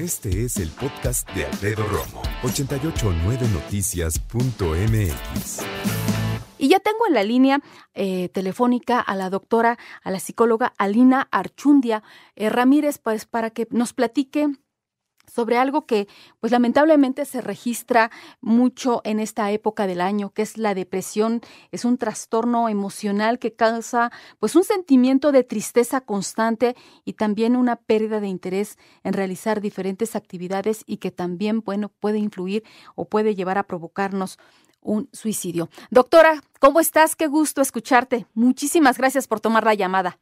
Este es el podcast de Alfredo Romo, 889noticias.mx. Y ya tengo en la línea eh, telefónica a la doctora, a la psicóloga Alina Archundia eh, Ramírez, pues para que nos platique sobre algo que pues lamentablemente se registra mucho en esta época del año, que es la depresión, es un trastorno emocional que causa pues un sentimiento de tristeza constante y también una pérdida de interés en realizar diferentes actividades y que también bueno puede influir o puede llevar a provocarnos un suicidio. Doctora, ¿cómo estás? Qué gusto escucharte. Muchísimas gracias por tomar la llamada.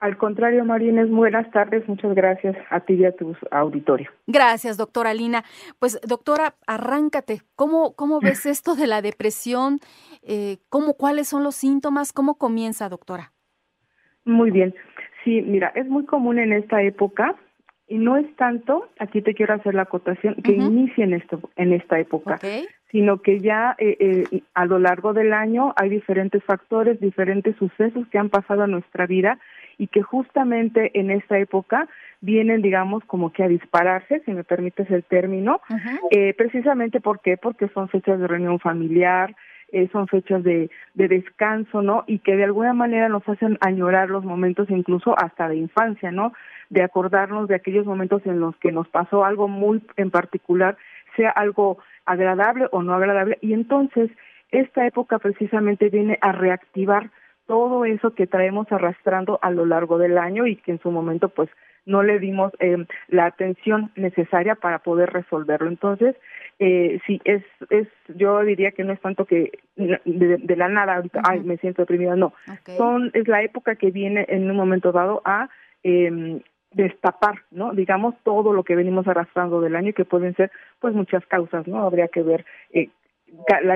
Al contrario, Marines, buenas tardes. Muchas gracias a ti y a tu auditorio. Gracias, doctora Lina. Pues, doctora, arráncate. ¿Cómo, cómo ves esto de la depresión? Eh, ¿cómo, ¿Cuáles son los síntomas? ¿Cómo comienza, doctora? Muy bien. Sí, mira, es muy común en esta época y no es tanto, aquí te quiero hacer la acotación, que inicie en, esto, en esta época, sino que ya eh, eh, a lo largo del año hay diferentes factores, diferentes sucesos que han pasado a nuestra vida y que justamente en esta época vienen, digamos, como que a dispararse, si me permites el término, eh, precisamente ¿por qué? porque son fechas de reunión familiar, eh, son fechas de, de descanso, ¿no? Y que de alguna manera nos hacen añorar los momentos incluso hasta de infancia, ¿no? De acordarnos de aquellos momentos en los que nos pasó algo muy en particular, sea algo agradable o no agradable, y entonces esta época precisamente viene a reactivar todo eso que traemos arrastrando a lo largo del año y que en su momento pues no le dimos eh, la atención necesaria para poder resolverlo. Entonces, eh, sí, es, es, yo diría que no es tanto que de, la nada ahorita, ay, me siento deprimida, no. Son, es la época que viene en un momento dado a eh, destapar, ¿no? Digamos, todo lo que venimos arrastrando del año y que pueden ser, pues, muchas causas, ¿no? Habría que ver eh,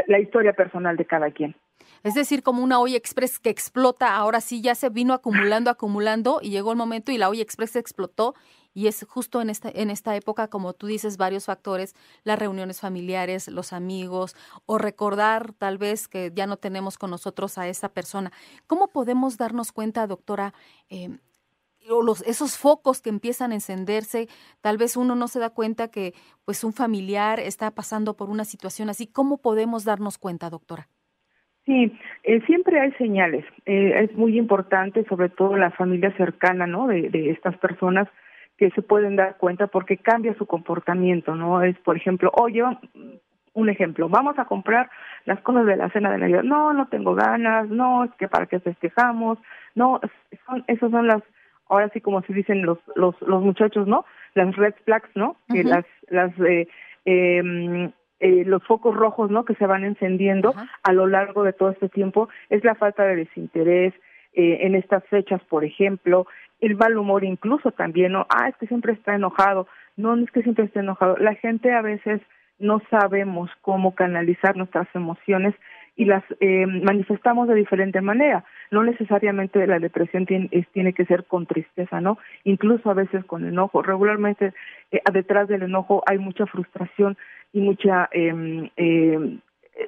la historia personal de cada quien. Es decir, como una olla express que explota, ahora sí ya se vino acumulando, acumulando y llegó el momento y la olla express explotó y es justo en esta, en esta época, como tú dices, varios factores, las reuniones familiares, los amigos o recordar tal vez que ya no tenemos con nosotros a esa persona. ¿Cómo podemos darnos cuenta, doctora? Eh, los, esos focos que empiezan a encenderse, tal vez uno no se da cuenta que pues un familiar está pasando por una situación así. ¿Cómo podemos darnos cuenta, doctora? Sí, eh, siempre hay señales. Eh, es muy importante, sobre todo la familia cercana, ¿no? De, de estas personas que se pueden dar cuenta porque cambia su comportamiento, ¿no? Es, por ejemplo, oye, un ejemplo, vamos a comprar las cosas de la cena de Navidad. No, no tengo ganas, no, es que para qué festejamos, no, son, esos son las, ahora sí como se dicen los, los, los muchachos, ¿no? Las red flags, ¿no? Que las, las, eh, eh, eh, los focos rojos no que se van encendiendo a lo largo de todo este tiempo es la falta de desinterés eh, en estas fechas por ejemplo el mal humor incluso también no ah es que siempre está enojado no, no es que siempre esté enojado la gente a veces no sabemos cómo canalizar nuestras emociones y las eh, manifestamos de diferente manera. No necesariamente la depresión tiene, tiene que ser con tristeza, ¿no? Incluso a veces con enojo. Regularmente eh, detrás del enojo hay mucha frustración y mucha, eh, eh,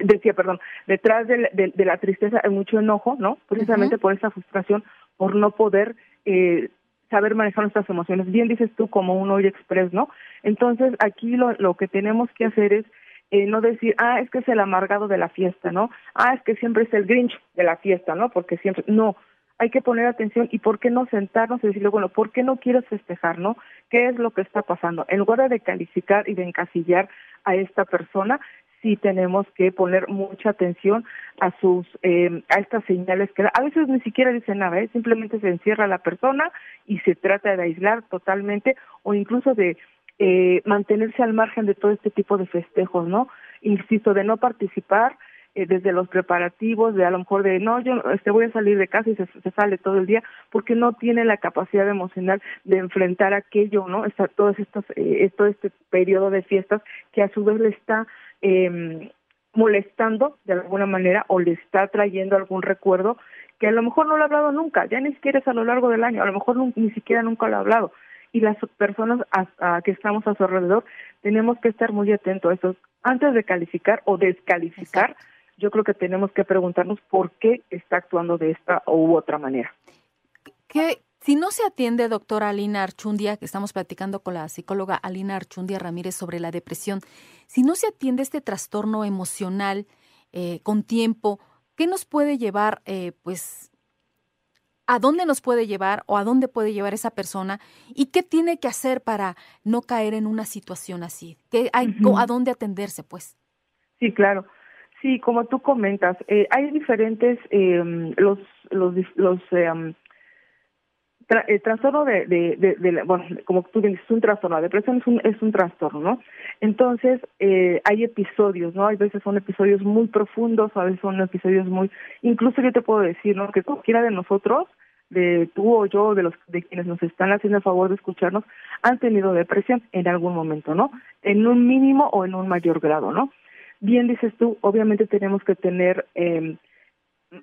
decía, perdón, detrás de, de, la tristeza hay mucho enojo, ¿no? Precisamente por esa frustración, por no poder eh, saber manejar nuestras emociones. Bien dices tú como un hoy express, ¿no? Entonces aquí lo, lo que tenemos que hacer es eh, no decir, ah, es que es el amargado de la fiesta, ¿no? Ah, es que siempre es el Grinch de la fiesta, ¿no? Porque siempre, no, hay que poner atención y por qué no sentarnos y decirle, bueno, ¿por qué no quieres festejar, no? ¿Qué es lo que está pasando? En lugar de calificar y de encasillar a esta persona, sí tenemos que poner mucha atención a sus eh, a estas señales que a veces ni siquiera dicen nada, ¿eh? simplemente se encierra la persona y se trata de aislar totalmente o incluso de eh, mantenerse al margen de todo este tipo de festejos, ¿no? Insisto, de no participar eh, desde los preparativos, de a lo mejor de no, yo este, voy a salir de casa y se, sale todo el día, porque no tiene la capacidad emocional de enfrentar aquello, ¿no? Está, todos estos, eh, todo este periodo de fiestas que a su vez le está eh, molestando de alguna manera o le está trayendo algún recuerdo que a lo mejor no lo ha hablado nunca, ya ni siquiera es a lo largo del año, a lo mejor ni siquiera nunca lo ha hablado y las personas que estamos a su alrededor tenemos que estar muy atentos a eso. Antes de calificar o descalificar, yo creo que tenemos que preguntarnos por qué está actuando de esta u otra manera. ¿Qué Si no se atiende, doctora Alina Archundia, que estamos platicando con la psicóloga Alina Archundia Ramírez sobre la depresión, si no se atiende este trastorno emocional eh, con tiempo, ¿qué nos puede llevar, eh, pues, a dónde nos puede llevar o a dónde puede llevar esa persona y qué tiene que hacer para no caer en una situación así? ¿Qué hay, ¿A dónde atenderse, pues? Sí, claro. Sí, como tú comentas, eh, hay diferentes, em, los, los, los em, el trastorno de, de, de, bueno, como tú dices, es un trastorno, la depresión es un, es un trastorno, ¿no? Entonces, eh, hay episodios, ¿no? Hay veces son episodios muy profundos, a veces son episodios muy, incluso yo te puedo decir, ¿no? Que cualquiera de nosotros, de tú o yo, de los de quienes nos están haciendo el favor de escucharnos, han tenido depresión en algún momento, ¿no? En un mínimo o en un mayor grado, ¿no? Bien dices tú, obviamente tenemos que tener eh,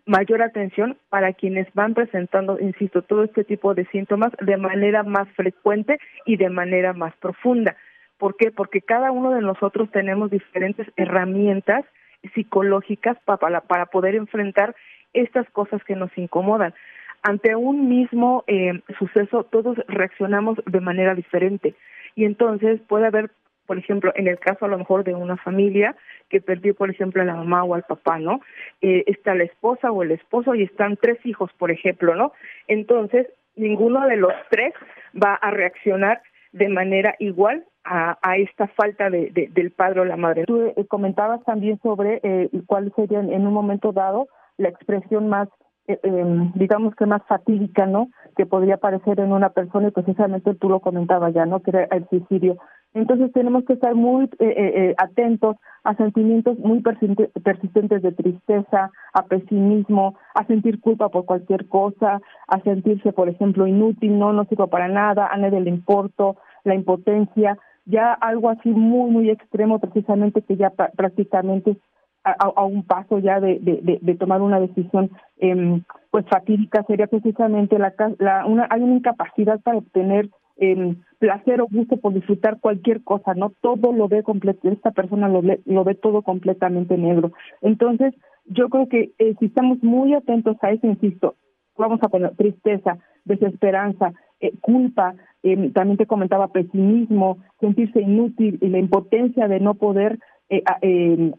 mayor atención para quienes van presentando, insisto, todo este tipo de síntomas de manera más frecuente y de manera más profunda. ¿Por qué? Porque cada uno de nosotros tenemos diferentes herramientas psicológicas para, para poder enfrentar estas cosas que nos incomodan. Ante un mismo eh, suceso, todos reaccionamos de manera diferente y entonces puede haber por ejemplo, en el caso a lo mejor de una familia que perdió, por ejemplo, a la mamá o al papá, ¿no? Eh, está la esposa o el esposo y están tres hijos, por ejemplo, ¿no? Entonces, ninguno de los tres va a reaccionar de manera igual a, a esta falta de, de, del padre o la madre. Tú eh, comentabas también sobre eh, cuál sería en un momento dado la expresión más eh, em, digamos que más fatídica, ¿no? Que podría aparecer en una persona y precisamente tú lo comentabas ya, ¿no? Que era el suicidio. Entonces tenemos que estar muy eh, eh, atentos a sentimientos muy persistentes de tristeza, a pesimismo, a sentir culpa por cualquier cosa, a sentirse, por ejemplo, inútil, no, no sirvo para nada, a nadie le importo, la impotencia, ya algo así muy, muy extremo precisamente que ya prácticamente a, un paso ya de, tomar una decisión eh, pues fatídica sería precisamente la, la una hay una incapacidad para obtener eh, placer o gusto por disfrutar cualquier cosa no todo lo ve completo esta persona lo ve, lo ve todo completamente negro. Entonces yo creo que eh, si estamos muy atentos a eso insisto vamos a poner tristeza desesperanza eh, culpa eh, también te comentaba pesimismo sentirse inútil y la impotencia de no poder eh, eh,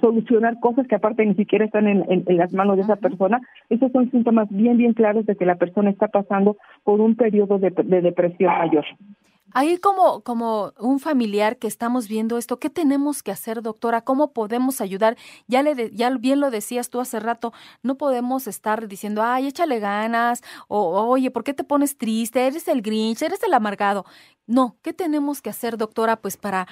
solucionar cosas que aparte ni siquiera están en, en, las manos de esa persona, esos son síntomas bien, bien claros de que la persona está pasando por un periodo de, depresión mayor. Ahí como, como un familiar que estamos viendo esto, ¿qué tenemos que hacer, doctora? ¿Cómo podemos ayudar? Ya, le ya bien lo decías tú hace rato, no podemos estar diciendo, ay, échale ganas, o oye, ¿por qué te pones triste? Eres el Grinch, eres el amargado. No, ¿qué tenemos que hacer, doctora? Pues para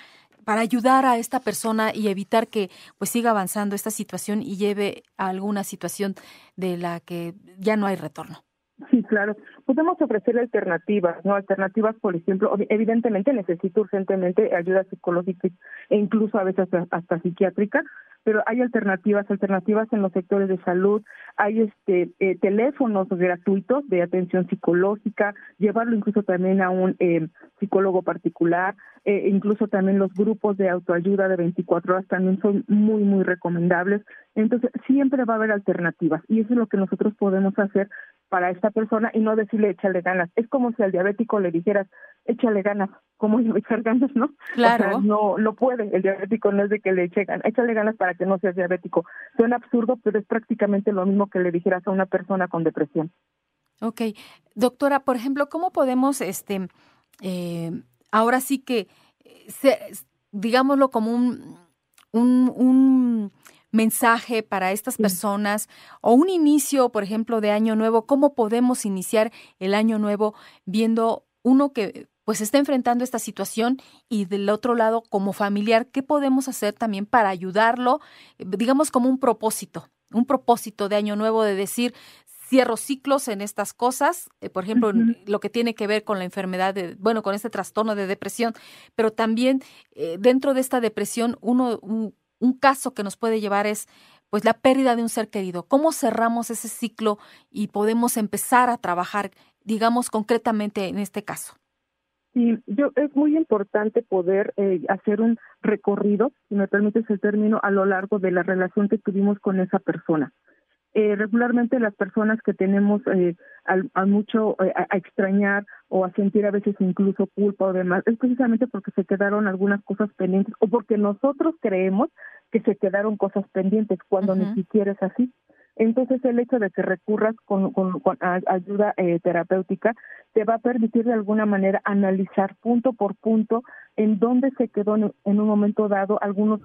para ayudar a esta persona y evitar que pues siga avanzando esta situación y lleve a alguna situación de la que ya no hay retorno. Sí, claro. Podemos ofrecer alternativas, ¿no? Alternativas, por ejemplo, evidentemente necesito urgentemente ayuda psicológica e incluso a veces hasta psiquiátrica, pero hay alternativas, alternativas en los sectores de salud, hay este eh, teléfonos gratuitos de atención psicológica, llevarlo incluso también a un eh, psicólogo particular, eh, incluso también los grupos de autoayuda de 24 horas también son muy, muy recomendables. Entonces, siempre va a haber alternativas y eso es lo que nosotros podemos hacer para esta persona y no decirle échale ganas. Es como si al diabético le dijeras échale ganas, ¿cómo echar ganas, no? Claro. no, no puede, el diabético no es de que le eche ganas, échale ganas para que no seas diabético. Suena absurdo, pero es prácticamente lo mismo que le dijeras a una persona con depresión. Ok. Doctora, por ejemplo, ¿cómo podemos, este, eh, ahora sí que, eh, digámoslo como un, un, un mensaje para estas personas o un inicio, por ejemplo, de año nuevo, cómo podemos iniciar el año nuevo viendo uno que pues está enfrentando esta situación y del otro lado como familiar, ¿qué podemos hacer también para ayudarlo, digamos como un propósito, un propósito de año nuevo de decir, cierro ciclos en estas cosas, eh, por ejemplo, lo que tiene que ver con la enfermedad, de, bueno, con este trastorno de depresión, pero también eh, dentro de esta depresión, uno, un, un, caso que nos puede llevar es pues la pérdida de un ser querido. ¿Cómo cerramos ese ciclo y podemos empezar a trabajar, digamos, concretamente en este caso? Sí, yo es muy importante poder eh, hacer un recorrido, si me permites el término, a lo largo de la relación que tuvimos con esa persona eh, regularmente las personas que tenemos eh, a, mucho eh, a, extrañar o a sentir a veces incluso culpa o demás, es precisamente porque se quedaron algunas cosas pendientes o porque nosotros creemos que se quedaron cosas pendientes cuando ni siquiera es así. Entonces el hecho de que recurras con, con, ayuda eh, terapéutica te va a permitir de alguna manera analizar punto por punto en dónde se quedó en, un momento dado algunos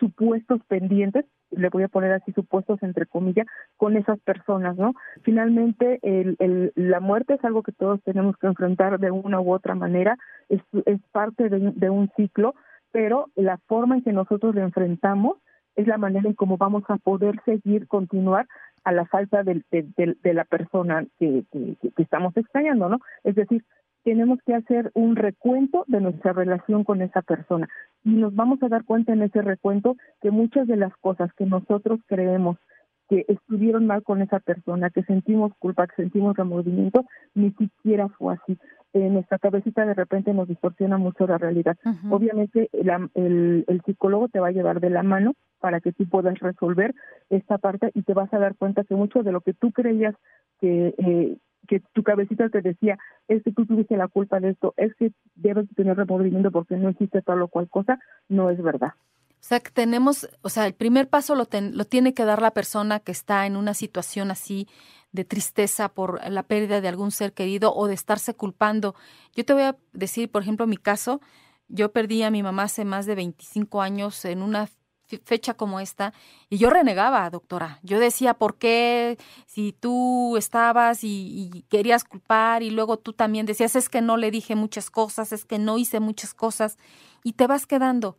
supuestos pendientes, le voy a poner así supuestos entre comillas, con esas personas, ¿no? Finalmente, el, la muerte es algo que todos tenemos que enfrentar de una u otra manera, es, parte de, de un ciclo, pero la forma en que nosotros lo enfrentamos es la manera en cómo vamos a poder seguir, continuar a la falta de, de, la persona que, que, estamos extrañando, ¿no? Es decir, tenemos que hacer un recuento de nuestra relación con esa persona y nos vamos a dar cuenta en ese recuento que muchas de las cosas que nosotros creemos que estuvieron mal con esa persona, que sentimos culpa, que sentimos remordimiento, ni siquiera fue así. En nuestra cabecita de repente nos distorsiona mucho la realidad. Obviamente el, el, psicólogo te va a llevar de la mano para que tú puedas resolver esta parte y te vas a dar cuenta que mucho de lo que tú creías que, eh, que tu cabecita te decía, es que tú tuviste la culpa de esto, es que debes tener remordimiento porque no hiciste tal o cual cosa, no es verdad. O sea, que tenemos, o sea, el primer paso lo, lo tiene que dar la persona que está en una situación así de tristeza por la pérdida de algún ser querido o de estarse culpando. Yo te voy a decir, por ejemplo, mi caso, yo perdí a mi mamá hace más de 25 años en una fecha como esta y yo renegaba, doctora. Yo decía, ¿por qué si tú estabas y, querías culpar y luego tú también decías, es que no le dije muchas cosas, es que no hice muchas cosas y te vas quedando?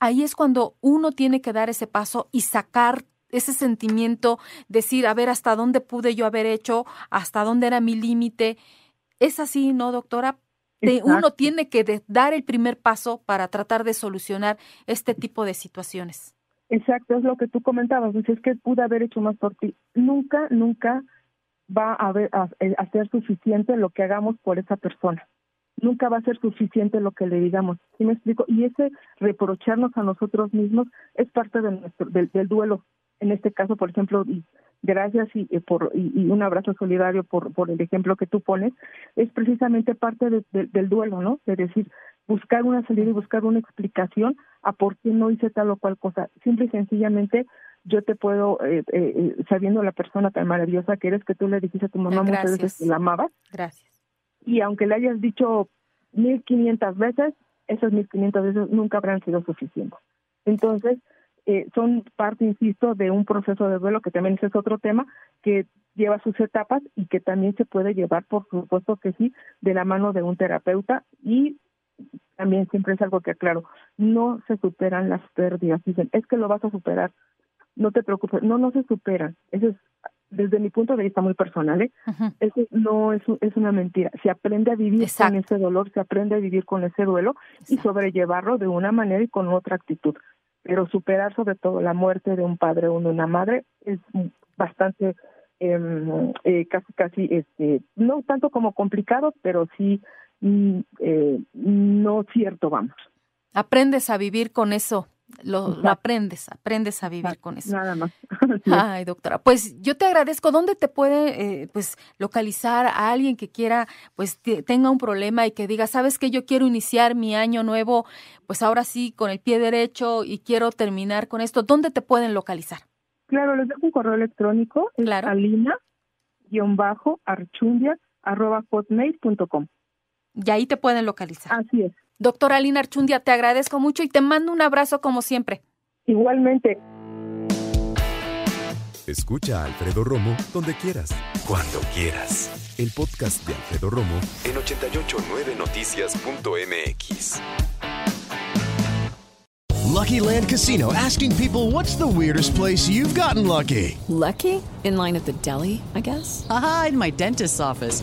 ahí es cuando uno tiene que dar ese paso y sacar ese sentimiento, decir, a ver, hasta dónde pude yo haber hecho, hasta dónde era mi límite. Es así, ¿no, doctora? Uno tiene que dar el primer paso para tratar de solucionar este tipo de situaciones. Exacto, es lo que tú comentabas, es que pude haber hecho más por ti. Nunca, nunca va a, haber, a, a ser suficiente lo que hagamos por esa persona nunca va a ser suficiente lo que le digamos. ¿Sí me explico? Y ese reprocharnos a nosotros mismos es parte de nuestro, del, duelo. En este caso, por ejemplo, gracias y, eh, por, y, un abrazo solidario por, por el ejemplo que tú pones, es precisamente parte del duelo, ¿no? De decir, buscar una salida y buscar una explicación a por qué no hice tal o cual cosa. Simple y sencillamente yo te puedo, eh, eh, sabiendo la persona tan maravillosa que eres, que tú le dijiste a tu mamá muchas veces que la amabas. Gracias y aunque le hayas dicho 1500 veces, esas 1500 veces nunca habrán sido suficientes. Entonces, eh, son parte, insisto, de un proceso de duelo que también es otro tema que lleva sus etapas y que también se puede llevar, por supuesto que sí, de la mano de un terapeuta y también siempre es algo que aclaro, no se superan las pérdidas, dicen, es que lo vas a superar, no te preocupes, no, no se superan, eso es desde mi punto de vista muy personal, ¿eh? Eso no es, es una mentira. Se aprende a vivir con ese dolor, se aprende a vivir con ese duelo y sobrellevarlo de una manera y con otra actitud. Pero superar sobre todo la muerte de un padre o de una madre es bastante, em, eh, casi, casi, este, no tanto como complicado, pero sí mm, eh, no cierto, vamos. Aprendes a vivir con eso lo, aprendes, aprendes a vivir con eso. Nada más. Ay, doctora, pues yo te agradezco. ¿Dónde te puede eh, pues localizar a alguien que quiera, pues tenga un problema y que diga, sabes que yo quiero iniciar mi año nuevo, pues ahora sí con el pie derecho y quiero terminar con esto? ¿Dónde te pueden localizar? Claro, les dejo un correo electrónico, es claro. alina-archundia arroba hotmail.com. Y ahí te pueden localizar. Así es. Doctora Alina Archundia, te agradezco mucho y te mando un abrazo como siempre. Igualmente. Escucha a Alfredo Romo donde quieras, cuando quieras. El podcast de Alfredo Romo en 889noticias.mx. Lucky Land Casino asking people what's the weirdest place you've gotten lucky? Lucky? In line at the deli, I guess. Aha, in my dentist's office.